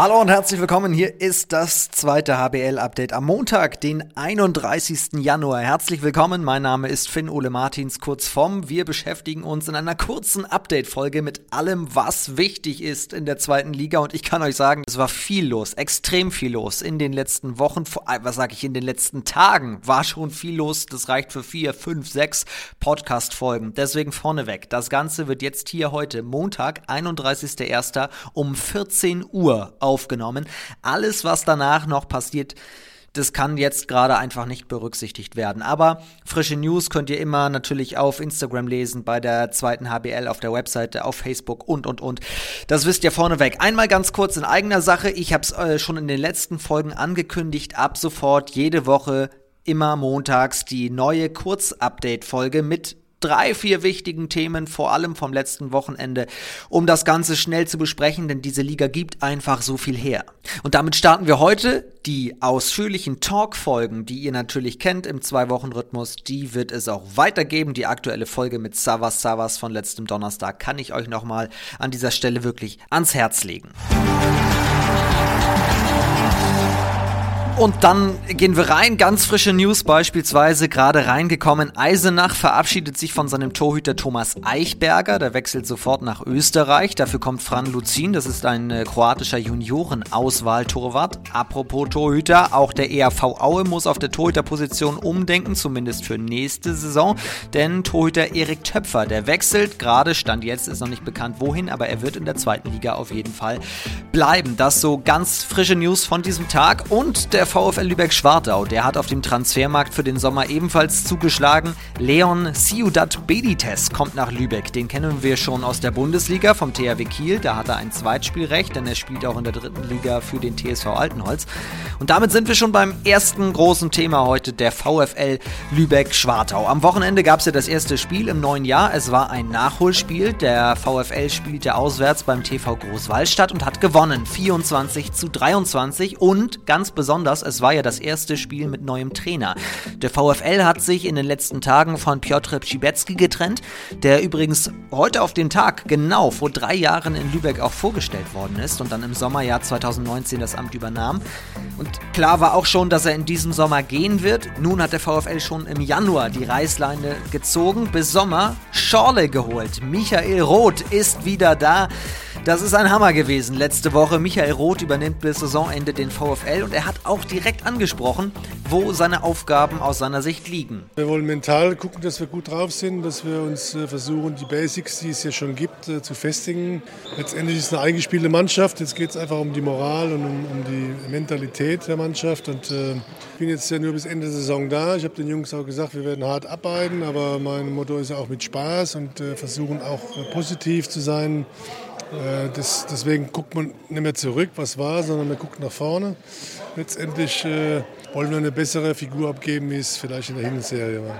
Hallo und herzlich willkommen. Hier ist das zweite HBL-Update am Montag, den 31. Januar. Herzlich willkommen. Mein Name ist Finn Ole Martins, kurz vom. Wir beschäftigen uns in einer kurzen Update-Folge mit allem, was wichtig ist in der zweiten Liga. Und ich kann euch sagen, es war viel los, extrem viel los in den letzten Wochen. Was sage ich, in den letzten Tagen war schon viel los. Das reicht für vier, fünf, sechs Podcast-Folgen. Deswegen vorneweg. Das Ganze wird jetzt hier heute, Montag, 31.01. um 14 Uhr auf aufgenommen. Alles, was danach noch passiert, das kann jetzt gerade einfach nicht berücksichtigt werden. Aber frische News könnt ihr immer natürlich auf Instagram lesen, bei der zweiten HBL, auf der Webseite, auf Facebook und, und, und. Das wisst ihr vorneweg. Einmal ganz kurz in eigener Sache. Ich habe es äh, schon in den letzten Folgen angekündigt. Ab sofort jede Woche immer montags die neue Kurz-Update-Folge mit drei, vier wichtigen Themen, vor allem vom letzten Wochenende, um das Ganze schnell zu besprechen, denn diese Liga gibt einfach so viel her. Und damit starten wir heute. Die ausführlichen Talk-Folgen, die ihr natürlich kennt im Zwei-Wochen-Rhythmus, die wird es auch weitergeben. Die aktuelle Folge mit Savas Savas von letztem Donnerstag kann ich euch nochmal an dieser Stelle wirklich ans Herz legen. Und dann gehen wir rein. Ganz frische News beispielsweise gerade reingekommen. Eisenach verabschiedet sich von seinem Torhüter Thomas Eichberger. Der wechselt sofort nach Österreich. Dafür kommt Fran Luzin. Das ist ein äh, kroatischer Junioren-Auswahltorwart. Apropos Torhüter, auch der ERV Aue muss auf der Torhüterposition umdenken, zumindest für nächste Saison. Denn Torhüter Erik Töpfer, der wechselt. Gerade Stand jetzt ist noch nicht bekannt, wohin, aber er wird in der zweiten Liga auf jeden Fall bleiben. Das so ganz frische News von diesem Tag. Und der VfL Lübeck-Schwartau, der hat auf dem Transfermarkt für den Sommer ebenfalls zugeschlagen. Leon Ciudad Bedites kommt nach Lübeck. Den kennen wir schon aus der Bundesliga vom THW Kiel. Da hat er ein Zweitspielrecht, denn er spielt auch in der dritten Liga für den TSV Altenholz. Und damit sind wir schon beim ersten großen Thema heute, der VfL Lübeck-Schwartau. Am Wochenende gab es ja das erste Spiel im neuen Jahr. Es war ein Nachholspiel. Der VfL spielte auswärts beim TV Großwallstadt und hat gewonnen. 24 zu 23 und ganz besonders Besonders, es war ja das erste Spiel mit neuem Trainer. Der VfL hat sich in den letzten Tagen von Piotr Pschibecki getrennt, der übrigens heute auf den Tag genau vor drei Jahren in Lübeck auch vorgestellt worden ist und dann im Sommerjahr 2019 das Amt übernahm. Und klar war auch schon, dass er in diesem Sommer gehen wird. Nun hat der VfL schon im Januar die Reißleine gezogen, bis Sommer Schorle geholt. Michael Roth ist wieder da. Das ist ein Hammer gewesen letzte Woche. Michael Roth übernimmt bis Saisonende den VfL und er hat auch direkt angesprochen, wo seine Aufgaben aus seiner Sicht liegen. Wir wollen mental gucken, dass wir gut drauf sind, dass wir uns äh, versuchen, die Basics, die es ja schon gibt, äh, zu festigen. Letztendlich ist es eine eingespielte Mannschaft. Jetzt geht es einfach um die Moral und um, um die Mentalität der Mannschaft. Und äh, ich bin jetzt ja nur bis Ende der Saison da. Ich habe den Jungs auch gesagt, wir werden hart arbeiten, aber mein Motto ist ja auch mit Spaß und äh, versuchen auch äh, positiv zu sein. Äh, das, deswegen guckt man nicht mehr zurück, was war, sondern man guckt nach vorne. Letztendlich äh, wollen wir eine bessere Figur abgeben, wie es vielleicht in der Hinserie war.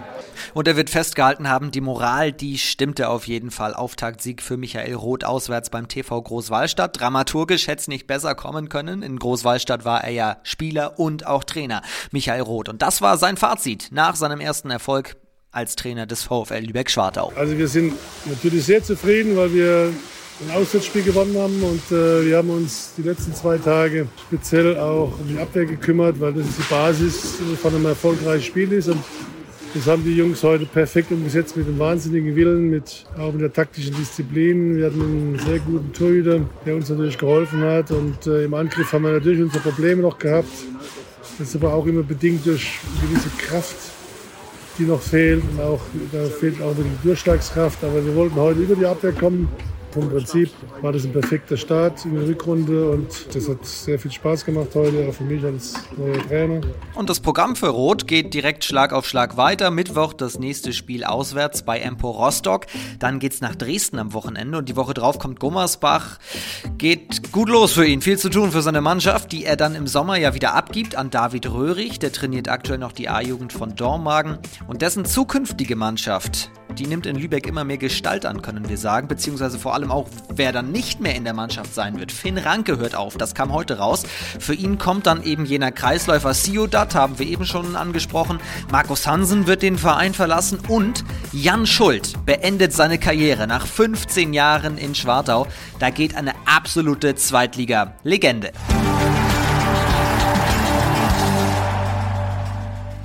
Und er wird festgehalten haben, die Moral, die stimmte auf jeden Fall. Auftaktsieg für Michael Roth auswärts beim TV Großwallstadt. Dramaturgisch hätte es nicht besser kommen können. In Großwallstadt war er ja Spieler und auch Trainer, Michael Roth. Und das war sein Fazit nach seinem ersten Erfolg als Trainer des VfL Lübeck-Schwartau. Also wir sind natürlich sehr zufrieden, weil wir ein Auswärtsspiel gewonnen haben und äh, wir haben uns die letzten zwei Tage speziell auch um die Abwehr gekümmert, weil das die Basis von einem erfolgreichen Spiel ist und das haben die Jungs heute perfekt umgesetzt mit dem wahnsinnigen Willen, mit, auch mit der taktischen Disziplin. Wir hatten einen sehr guten Torhüter, der uns natürlich geholfen hat. Und äh, im Angriff haben wir natürlich unsere Probleme noch gehabt. Das ist aber auch immer bedingt durch gewisse Kraft, die noch fehlt. Und auch, da fehlt auch die Durchschlagskraft. Aber wir wollten heute über die Abwehr kommen. Vom Prinzip war das ein perfekter Start in der Rückrunde und das hat sehr viel Spaß gemacht heute, auch für mich als neuer Trainer. Und das Programm für Rot geht direkt Schlag auf Schlag weiter. Mittwoch das nächste Spiel auswärts bei Empo Rostock. Dann geht's nach Dresden am Wochenende und die Woche drauf kommt Gummersbach. Geht gut los für ihn. Viel zu tun für seine Mannschaft, die er dann im Sommer ja wieder abgibt an David Röhrig. Der trainiert aktuell noch die A-Jugend von Dormagen und dessen zukünftige Mannschaft die nimmt in Lübeck immer mehr Gestalt an, können wir sagen, beziehungsweise vor allem auch, wer dann nicht mehr in der Mannschaft sein wird. Finn Ranke hört auf, das kam heute raus. Für ihn kommt dann eben jener Kreisläufer Siodat, haben wir eben schon angesprochen. Markus Hansen wird den Verein verlassen und Jan Schuld beendet seine Karriere nach 15 Jahren in Schwartau. Da geht eine absolute Zweitliga-Legende.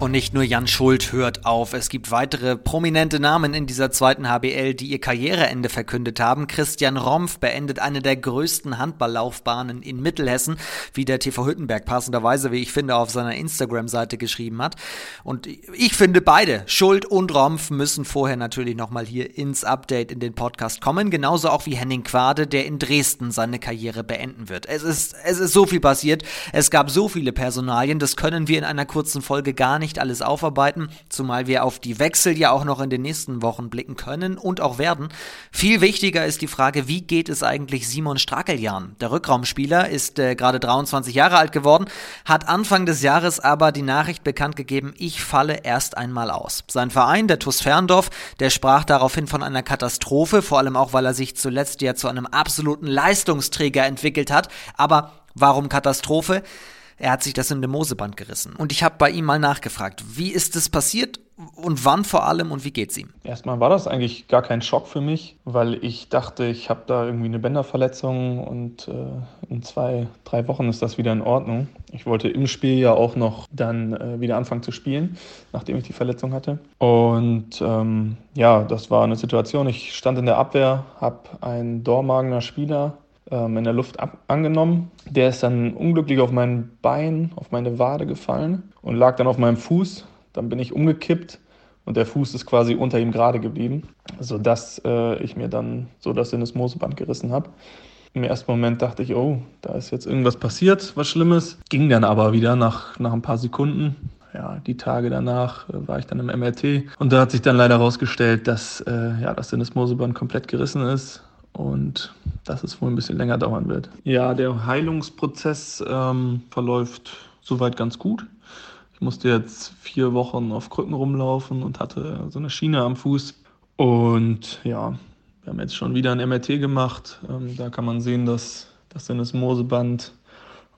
Und nicht nur Jan Schuld hört auf. Es gibt weitere prominente Namen in dieser zweiten HBL, die ihr Karriereende verkündet haben. Christian Rompf beendet eine der größten Handballlaufbahnen in Mittelhessen, wie der TV Hüttenberg passenderweise, wie ich finde, auf seiner Instagram-Seite geschrieben hat. Und ich finde beide, Schuld und Rompf, müssen vorher natürlich nochmal hier ins Update in den Podcast kommen. Genauso auch wie Henning Quade, der in Dresden seine Karriere beenden wird. Es ist, es ist so viel passiert. Es gab so viele Personalien. Das können wir in einer kurzen Folge gar nicht nicht alles aufarbeiten, zumal wir auf die Wechsel ja auch noch in den nächsten Wochen blicken können und auch werden. Viel wichtiger ist die Frage, wie geht es eigentlich Simon Strakeljan? Der Rückraumspieler ist äh, gerade 23 Jahre alt geworden, hat Anfang des Jahres aber die Nachricht bekannt gegeben, ich falle erst einmal aus. Sein Verein, der TuS Ferndorf, der sprach daraufhin von einer Katastrophe, vor allem auch, weil er sich zuletzt ja zu einem absoluten Leistungsträger entwickelt hat. Aber warum Katastrophe? Er hat sich das in dem Moseband gerissen. Und ich habe bei ihm mal nachgefragt, wie ist es passiert und wann vor allem und wie geht's ihm? Erstmal war das eigentlich gar kein Schock für mich, weil ich dachte, ich habe da irgendwie eine Bänderverletzung und äh, in zwei, drei Wochen ist das wieder in Ordnung. Ich wollte im Spiel ja auch noch dann äh, wieder anfangen zu spielen, nachdem ich die Verletzung hatte. Und ähm, ja, das war eine Situation. Ich stand in der Abwehr, habe einen Dormagener Spieler ähm, in der Luft ab angenommen. Der ist dann unglücklich auf mein Bein, auf meine Wade gefallen und lag dann auf meinem Fuß. Dann bin ich umgekippt und der Fuß ist quasi unter ihm gerade geblieben, sodass äh, ich mir dann so das Sinnesmoseband gerissen habe. Im ersten Moment dachte ich, oh, da ist jetzt irgendwas passiert, was Schlimmes. Ging dann aber wieder nach, nach ein paar Sekunden. Ja, die Tage danach äh, war ich dann im MRT und da hat sich dann leider herausgestellt, dass äh, ja, das Sinnesmoseband komplett gerissen ist und dass es wohl ein bisschen länger dauern wird. Ja, der Heilungsprozess ähm, verläuft soweit ganz gut. Ich musste jetzt vier Wochen auf Krücken rumlaufen und hatte so eine Schiene am Fuß. Und ja, wir haben jetzt schon wieder ein MRT gemacht. Ähm, da kann man sehen, dass das Sinnesmoseband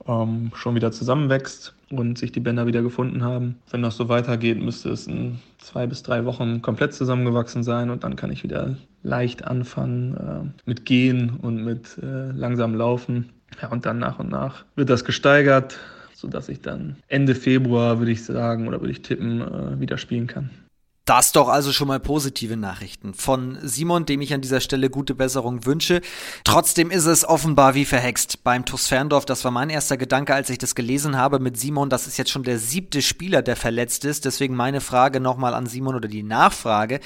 ähm, schon wieder zusammenwächst und sich die Bänder wieder gefunden haben. Wenn das so weitergeht, müsste es in zwei bis drei Wochen komplett zusammengewachsen sein und dann kann ich wieder leicht anfangen äh, mit Gehen und mit äh, langsam Laufen. Ja, und dann nach und nach wird das gesteigert, sodass ich dann Ende Februar, würde ich sagen, oder würde ich tippen, äh, wieder spielen kann. Das doch also schon mal positive Nachrichten von Simon, dem ich an dieser Stelle gute Besserung wünsche. Trotzdem ist es offenbar wie verhext beim TuS Ferndorf. Das war mein erster Gedanke, als ich das gelesen habe mit Simon. Das ist jetzt schon der siebte Spieler, der verletzt ist. Deswegen meine Frage nochmal an Simon oder die Nachfrage.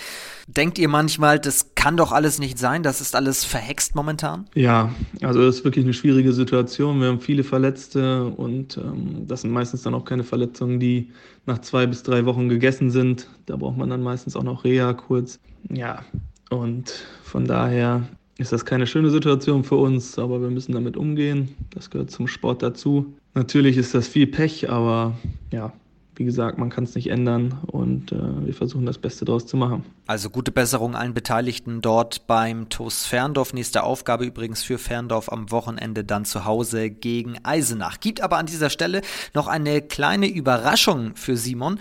Denkt ihr manchmal, das kann doch alles nicht sein? Das ist alles verhext momentan? Ja, also das ist wirklich eine schwierige Situation. Wir haben viele Verletzte und ähm, das sind meistens dann auch keine Verletzungen, die nach zwei bis drei Wochen gegessen sind. Da braucht man dann meistens auch noch Reha kurz. Ja, und von daher ist das keine schöne Situation für uns, aber wir müssen damit umgehen. Das gehört zum Sport dazu. Natürlich ist das viel Pech, aber ja, wie gesagt, man kann es nicht ändern und äh, wir versuchen das Beste daraus zu machen. Also gute Besserung allen Beteiligten dort beim TuS Ferndorf. Nächste Aufgabe übrigens für Ferndorf am Wochenende dann zu Hause gegen Eisenach. Gibt aber an dieser Stelle noch eine kleine Überraschung für Simon.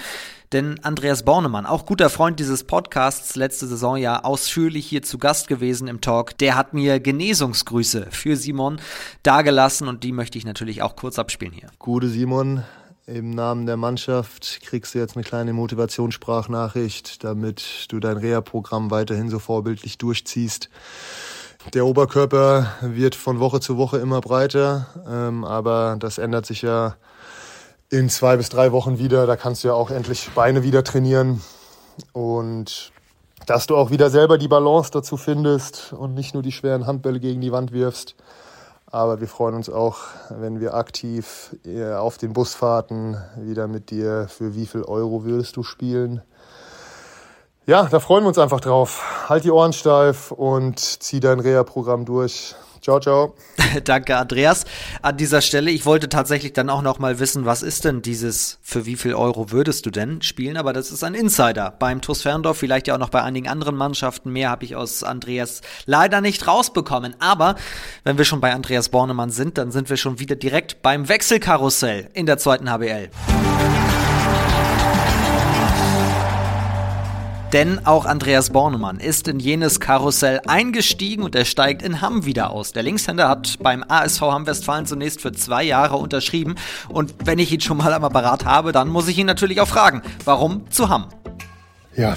Denn Andreas Bornemann, auch guter Freund dieses Podcasts, letzte Saison ja ausführlich hier zu Gast gewesen im Talk, der hat mir Genesungsgrüße für Simon dagelassen und die möchte ich natürlich auch kurz abspielen hier. Gute Simon, im Namen der Mannschaft kriegst du jetzt eine kleine Motivationssprachnachricht, damit du dein Reha-Programm weiterhin so vorbildlich durchziehst. Der Oberkörper wird von Woche zu Woche immer breiter, ähm, aber das ändert sich ja in zwei bis drei Wochen wieder. Da kannst du ja auch endlich Beine wieder trainieren und dass du auch wieder selber die Balance dazu findest und nicht nur die schweren Handbälle gegen die Wand wirfst. Aber wir freuen uns auch, wenn wir aktiv äh, auf den Busfahrten wieder mit dir, für wie viel Euro würdest du spielen? Ja, da freuen wir uns einfach drauf. Halt die Ohren steif und zieh dein Reha-Programm durch. Ciao, ciao. Danke, Andreas. An dieser Stelle, ich wollte tatsächlich dann auch noch mal wissen, was ist denn dieses, für wie viel Euro würdest du denn spielen? Aber das ist ein Insider beim TuS Ferndorf, vielleicht ja auch noch bei einigen anderen Mannschaften. Mehr habe ich aus Andreas leider nicht rausbekommen. Aber wenn wir schon bei Andreas Bornemann sind, dann sind wir schon wieder direkt beim Wechselkarussell in der zweiten HBL. Denn auch Andreas Bornemann ist in jenes Karussell eingestiegen und er steigt in Hamm wieder aus. Der Linkshänder hat beim ASV Hamm Westfalen zunächst für zwei Jahre unterschrieben. Und wenn ich ihn schon mal am Apparat habe, dann muss ich ihn natürlich auch fragen, warum zu Hamm? Ja,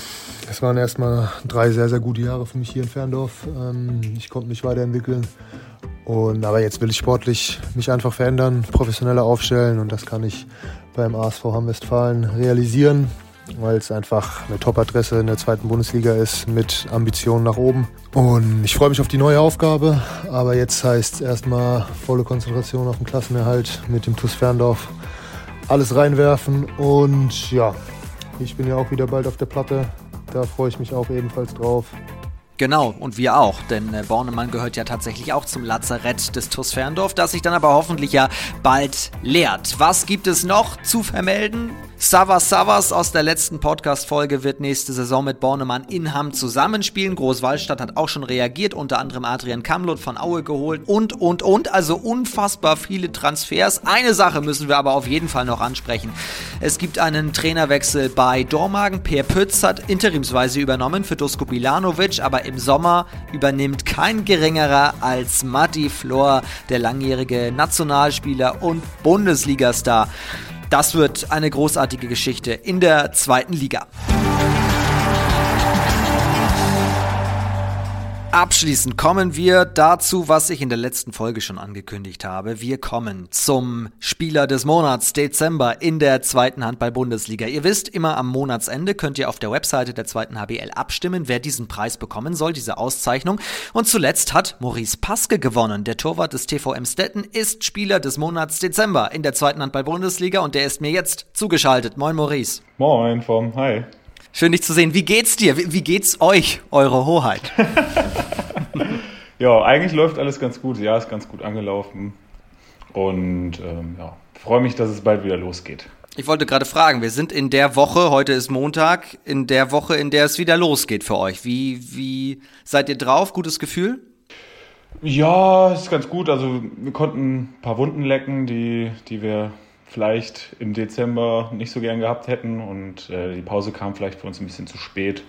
es waren erstmal drei sehr, sehr gute Jahre für mich hier in Ferndorf. Ähm, ich konnte mich weiterentwickeln. Und, aber jetzt will ich sportlich mich einfach verändern, professioneller aufstellen und das kann ich beim ASV Hamm Westfalen realisieren weil es einfach eine Top-Adresse in der zweiten Bundesliga ist mit Ambitionen nach oben. Und ich freue mich auf die neue Aufgabe, aber jetzt heißt es erstmal volle Konzentration auf den Klassenerhalt mit dem TuS Ferndorf. Alles reinwerfen und ja, ich bin ja auch wieder bald auf der Platte. Da freue ich mich auch ebenfalls drauf. Genau, und wir auch, denn äh, Bornemann gehört ja tatsächlich auch zum Lazarett des TuS Ferndorf, das sich dann aber hoffentlich ja bald leert. Was gibt es noch zu vermelden? Savas Savas aus der letzten Podcast-Folge wird nächste Saison mit Bornemann in Hamm zusammenspielen. Großwallstadt hat auch schon reagiert, unter anderem Adrian Kamlot von Aue geholt und, und, und. Also unfassbar viele Transfers. Eine Sache müssen wir aber auf jeden Fall noch ansprechen. Es gibt einen Trainerwechsel bei Dormagen. Per Pütz hat interimsweise übernommen für Dusko Bilanovic, aber im Sommer übernimmt kein geringerer als Matti Flor, der langjährige Nationalspieler und Bundesligastar. Das wird eine großartige Geschichte in der zweiten Liga. Abschließend kommen wir dazu, was ich in der letzten Folge schon angekündigt habe. Wir kommen zum Spieler des Monats Dezember in der zweiten Handball-Bundesliga. Ihr wisst, immer am Monatsende könnt ihr auf der Webseite der zweiten HBL abstimmen, wer diesen Preis bekommen soll, diese Auszeichnung. Und zuletzt hat Maurice Paske gewonnen. Der Torwart des TVM Stetten ist Spieler des Monats Dezember in der zweiten Handball-Bundesliga und der ist mir jetzt zugeschaltet. Moin Maurice. Moin, vom Hi. Schön dich zu sehen. Wie geht's dir? Wie, wie geht's euch, eure Hoheit? ja, eigentlich läuft alles ganz gut. Ja, ist ganz gut angelaufen. Und ähm, ja, freue mich, dass es bald wieder losgeht. Ich wollte gerade fragen, wir sind in der Woche, heute ist Montag, in der Woche, in der es wieder losgeht für euch. Wie, wie seid ihr drauf? Gutes Gefühl? Ja, ist ganz gut. Also wir konnten ein paar Wunden lecken, die, die wir vielleicht im Dezember nicht so gern gehabt hätten und äh, die Pause kam vielleicht für uns ein bisschen zu spät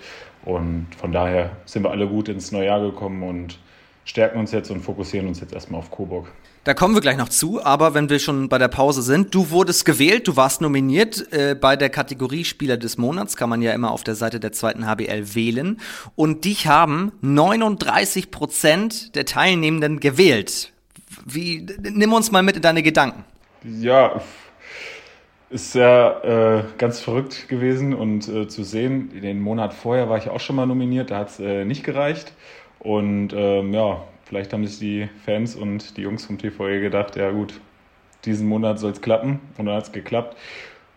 und von daher sind wir alle gut ins neue Jahr gekommen und stärken uns jetzt und fokussieren uns jetzt erstmal auf Coburg. Da kommen wir gleich noch zu, aber wenn wir schon bei der Pause sind, du wurdest gewählt, du warst nominiert äh, bei der Kategorie Spieler des Monats, kann man ja immer auf der Seite der zweiten HBL wählen. Und dich haben 39 Prozent der Teilnehmenden gewählt. Wie, nimm uns mal mit in deine Gedanken. Ja, ist ja äh, ganz verrückt gewesen und äh, zu sehen, den Monat vorher war ich auch schon mal nominiert, da hat es äh, nicht gereicht. Und ähm, ja, vielleicht haben sich die Fans und die Jungs vom TVE gedacht, ja gut, diesen Monat soll es klappen und dann hat es geklappt.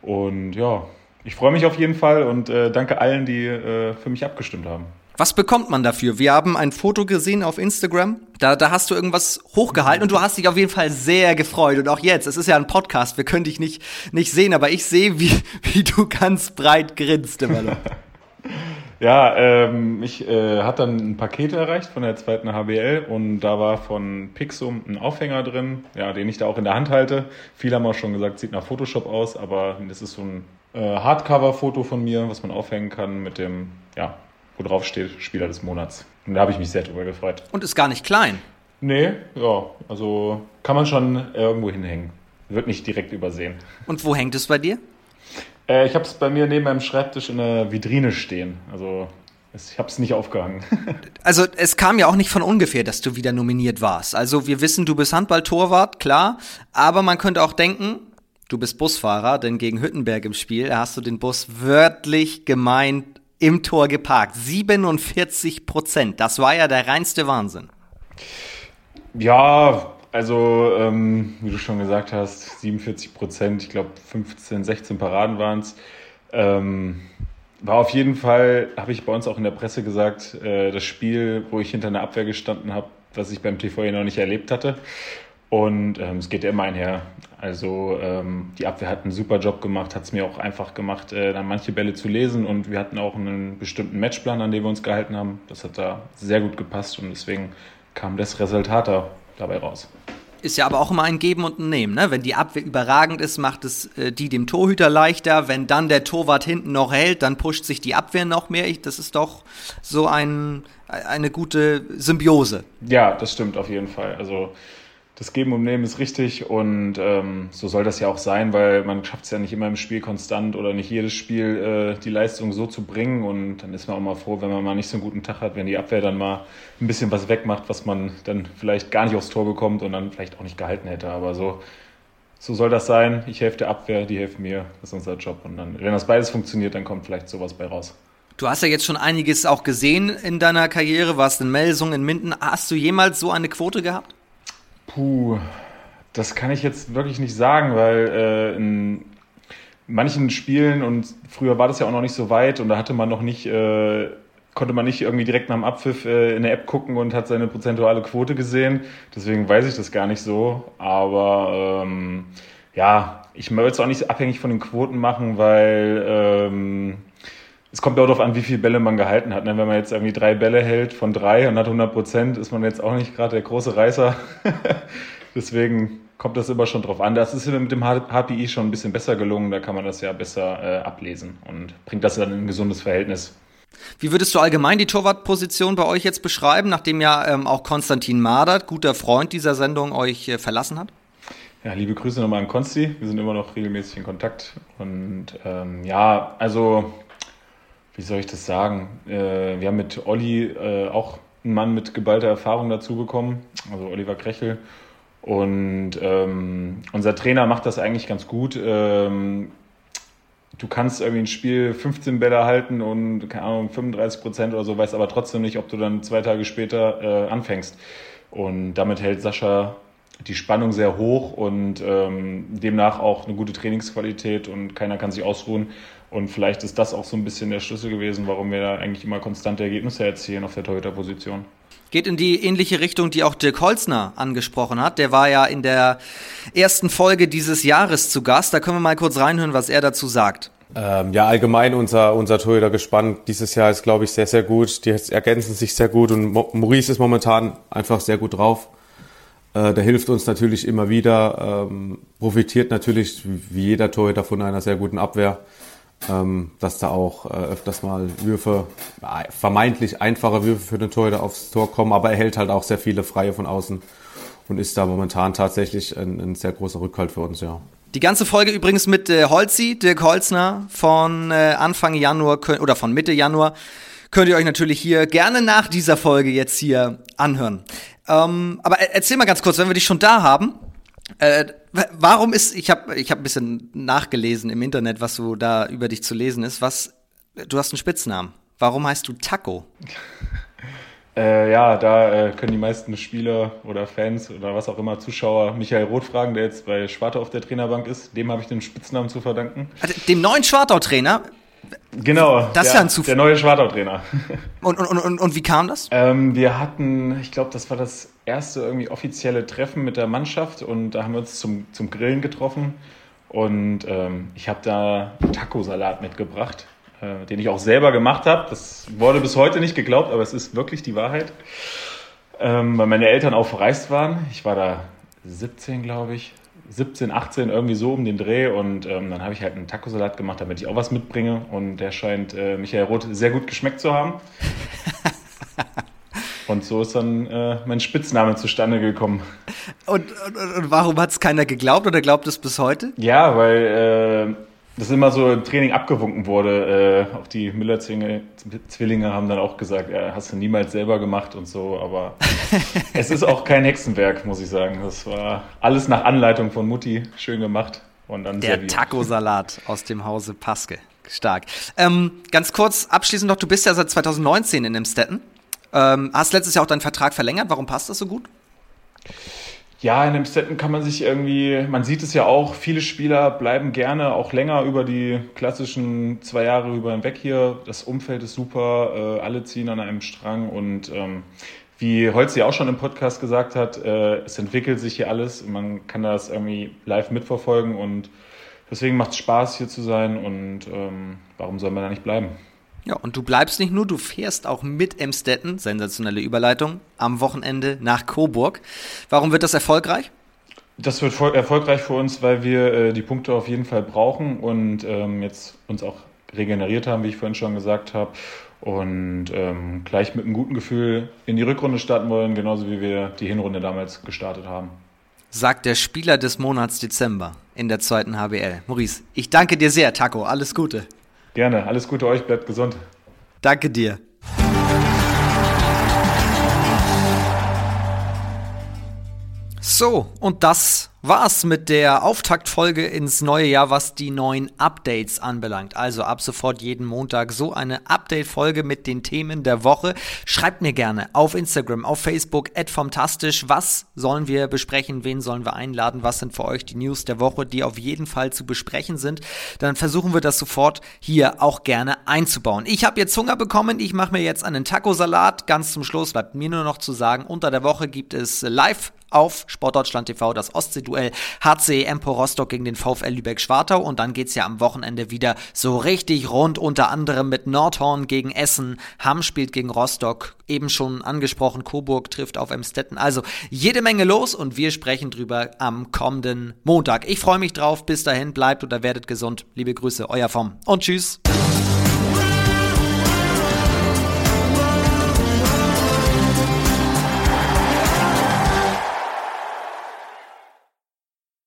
Und ja, ich freue mich auf jeden Fall und äh, danke allen, die äh, für mich abgestimmt haben. Was bekommt man dafür? Wir haben ein Foto gesehen auf Instagram. Da, da hast du irgendwas hochgehalten und du hast dich auf jeden Fall sehr gefreut. Und auch jetzt, es ist ja ein Podcast, wir können dich nicht, nicht sehen, aber ich sehe, wie, wie du ganz breit grinst immer noch. Ja, ähm, mich äh, hat dann ein Paket erreicht von der zweiten HBL und da war von Pixum ein Aufhänger drin, ja, den ich da auch in der Hand halte. Viele haben auch schon gesagt, sieht nach Photoshop aus, aber das ist so ein äh, Hardcover-Foto von mir, was man aufhängen kann mit dem, ja, wo drauf steht, Spieler des Monats. Und da habe ich mich sehr drüber gefreut. Und ist gar nicht klein. Nee, ja, also kann man schon irgendwo hinhängen. Wird nicht direkt übersehen. Und wo hängt es bei dir? Äh, ich habe es bei mir neben meinem Schreibtisch in der Vitrine stehen. Also ich habe es nicht aufgehangen. also es kam ja auch nicht von ungefähr, dass du wieder nominiert warst. Also wir wissen, du bist Handballtorwart, klar. Aber man könnte auch denken, du bist Busfahrer, denn gegen Hüttenberg im Spiel hast du den Bus wörtlich gemeint im Tor geparkt. 47 Prozent. Das war ja der reinste Wahnsinn. Ja, also ähm, wie du schon gesagt hast, 47 Prozent, ich glaube 15, 16 Paraden waren es. Ähm, war auf jeden Fall, habe ich bei uns auch in der Presse gesagt, äh, das Spiel, wo ich hinter einer Abwehr gestanden habe, was ich beim TV noch nicht erlebt hatte. Und ähm, es geht ja immer einher. Also ähm, die Abwehr hat einen super Job gemacht, hat es mir auch einfach gemacht, äh, dann manche Bälle zu lesen. Und wir hatten auch einen bestimmten Matchplan, an dem wir uns gehalten haben. Das hat da sehr gut gepasst und deswegen kam das Resultat da dabei raus. Ist ja aber auch immer ein Geben und ein Nehmen. Ne? Wenn die Abwehr überragend ist, macht es äh, die dem Torhüter leichter. Wenn dann der Torwart hinten noch hält, dann pusht sich die Abwehr noch mehr. Ich, das ist doch so ein, eine gute Symbiose. Ja, das stimmt auf jeden Fall. Also das Geben und Nehmen ist richtig und ähm, so soll das ja auch sein, weil man schafft es ja nicht immer im Spiel konstant oder nicht jedes Spiel äh, die Leistung so zu bringen und dann ist man auch mal froh, wenn man mal nicht so einen guten Tag hat, wenn die Abwehr dann mal ein bisschen was wegmacht, was man dann vielleicht gar nicht aufs Tor bekommt und dann vielleicht auch nicht gehalten hätte, aber so so soll das sein. Ich helfe der Abwehr, die helfen mir. Das ist unser Job. Und dann, wenn das beides funktioniert, dann kommt vielleicht sowas bei raus. Du hast ja jetzt schon einiges auch gesehen in deiner Karriere, warst in Melsung, in Minden. Hast du jemals so eine Quote gehabt? Puh, das kann ich jetzt wirklich nicht sagen, weil äh, in manchen Spielen und früher war das ja auch noch nicht so weit und da hatte man noch nicht, äh, konnte man nicht irgendwie direkt nach dem Abpfiff äh, in der App gucken und hat seine prozentuale Quote gesehen. Deswegen weiß ich das gar nicht so. Aber ähm, ja, ich möchte es auch nicht abhängig von den Quoten machen, weil ähm, es kommt auch darauf an, wie viele Bälle man gehalten hat. Ne? Wenn man jetzt irgendwie drei Bälle hält von drei und hat 100 Prozent, ist man jetzt auch nicht gerade der große Reißer. Deswegen kommt das immer schon drauf an. Das ist mit dem HPI schon ein bisschen besser gelungen. Da kann man das ja besser äh, ablesen und bringt das dann in ein gesundes Verhältnis. Wie würdest du allgemein die Torwartposition bei euch jetzt beschreiben, nachdem ja ähm, auch Konstantin Madert, guter Freund dieser Sendung, euch äh, verlassen hat? Ja, liebe Grüße nochmal an Konsti. Wir sind immer noch regelmäßig in Kontakt. Und ähm, ja, also wie soll ich das sagen? Äh, wir haben mit Olli äh, auch einen Mann mit geballter Erfahrung dazu bekommen, also Oliver Krechel. Und ähm, unser Trainer macht das eigentlich ganz gut. Ähm, du kannst irgendwie ein Spiel 15 Bälle halten und, keine Ahnung, 35 Prozent oder so, weißt aber trotzdem nicht, ob du dann zwei Tage später äh, anfängst. Und damit hält Sascha die Spannung sehr hoch und ähm, demnach auch eine gute Trainingsqualität und keiner kann sich ausruhen. Und vielleicht ist das auch so ein bisschen der Schlüssel gewesen, warum wir da eigentlich immer konstante Ergebnisse erzielen auf der Torhüter-Position. Geht in die ähnliche Richtung, die auch Dirk Holzner angesprochen hat. Der war ja in der ersten Folge dieses Jahres zu Gast. Da können wir mal kurz reinhören, was er dazu sagt. Ähm, ja, allgemein unser, unser Torhüter gespannt. Dieses Jahr ist, glaube ich, sehr, sehr gut. Die ergänzen sich sehr gut und Maurice ist momentan einfach sehr gut drauf. Äh, der hilft uns natürlich immer wieder, ähm, profitiert natürlich wie jeder Torhüter von einer sehr guten Abwehr ähm, dass da auch äh, öfters mal Würfe, äh, vermeintlich einfache Würfe für den Torhüter aufs Tor kommen, aber er hält halt auch sehr viele Freie von außen und ist da momentan tatsächlich ein, ein sehr großer Rückhalt für uns, ja. Die ganze Folge übrigens mit äh, Holzi, Dirk Holzner, von äh, Anfang Januar oder von Mitte Januar könnt ihr euch natürlich hier gerne nach dieser Folge jetzt hier anhören. Ähm, aber erzähl mal ganz kurz, wenn wir dich schon da haben, äh, warum ist, ich habe ich hab ein bisschen nachgelesen im Internet, was so da über dich zu lesen ist. Was, du hast einen Spitznamen. Warum heißt du Taco? Äh, ja, da äh, können die meisten Spieler oder Fans oder was auch immer Zuschauer Michael Roth fragen, der jetzt bei Schwartau auf der Trainerbank ist. Dem habe ich den Spitznamen zu verdanken. Also, dem neuen Schwartau-Trainer? Genau, das ist ja ein Zufall. Der neue Schwartau-Trainer. Und, und, und, und wie kam das? Ähm, wir hatten, ich glaube, das war das erste irgendwie offizielle Treffen mit der Mannschaft und da haben wir uns zum, zum Grillen getroffen. Und ähm, ich habe da Taco-Salat mitgebracht, äh, den ich auch selber gemacht habe. Das wurde bis heute nicht geglaubt, aber es ist wirklich die Wahrheit. Ähm, weil meine Eltern auch verreist waren. Ich war da 17, glaube ich. 17, 18, irgendwie so um den Dreh. Und ähm, dann habe ich halt einen Taco-Salat gemacht, damit ich auch was mitbringe. Und der scheint äh, Michael Roth sehr gut geschmeckt zu haben. Und so ist dann äh, mein Spitzname zustande gekommen. Und, und, und warum hat es keiner geglaubt oder glaubt es bis heute? Ja, weil äh, das immer so im Training abgewunken wurde. Äh, auch die Müller-Zwillinge haben dann auch gesagt, ja, hast du niemals selber gemacht und so. Aber es ist auch kein Hexenwerk, muss ich sagen. Das war alles nach Anleitung von Mutti schön gemacht. Und dann Der Taco-Salat aus dem Hause Paske. Stark. Ähm, ganz kurz abschließend noch, du bist ja seit 2019 in dem Stetten. Ähm, hast letztes Jahr auch deinen Vertrag verlängert. Warum passt das so gut? Ja, in dem Setten kann man sich irgendwie, man sieht es ja auch, viele Spieler bleiben gerne auch länger über die klassischen zwei Jahre über hinweg hier. Das Umfeld ist super, äh, alle ziehen an einem Strang und ähm, wie Holzi auch schon im Podcast gesagt hat, äh, es entwickelt sich hier alles. Man kann das irgendwie live mitverfolgen und deswegen macht es Spaß, hier zu sein und ähm, warum soll man da nicht bleiben? Ja, und du bleibst nicht nur, du fährst auch mit Emstetten, sensationelle Überleitung, am Wochenende nach Coburg. Warum wird das erfolgreich? Das wird erfolgreich für uns, weil wir äh, die Punkte auf jeden Fall brauchen und ähm, jetzt uns auch regeneriert haben, wie ich vorhin schon gesagt habe. Und ähm, gleich mit einem guten Gefühl in die Rückrunde starten wollen, genauso wie wir die Hinrunde damals gestartet haben. Sagt der Spieler des Monats Dezember in der zweiten HBL. Maurice, ich danke dir sehr, Taco. Alles Gute. Gerne, alles Gute euch, bleibt gesund. Danke dir. So, und das war's mit der Auftaktfolge ins neue Jahr, was die neuen Updates anbelangt. Also ab sofort jeden Montag so eine Update-Folge mit den Themen der Woche. Schreibt mir gerne auf Instagram, auf Facebook, fantastisch. Was sollen wir besprechen? Wen sollen wir einladen? Was sind für euch die News der Woche, die auf jeden Fall zu besprechen sind? Dann versuchen wir das sofort hier auch gerne einzubauen. Ich habe jetzt Hunger bekommen. Ich mache mir jetzt einen Taco-Salat. Ganz zum Schluss bleibt mir nur noch zu sagen, unter der Woche gibt es live auf Sportdeutschland TV das Ostsee-Duell HC Empo Rostock gegen den VfL Lübeck-Schwartau. Und dann geht's ja am Wochenende wieder so richtig rund, unter anderem mit Nordhorn gegen Essen, Hamm spielt gegen Rostock, eben schon angesprochen, Coburg trifft auf Emstetten, also jede Menge los und wir sprechen drüber am kommenden Montag. Ich freue mich drauf, bis dahin, bleibt oder werdet gesund, liebe Grüße, euer Vom. Und tschüss.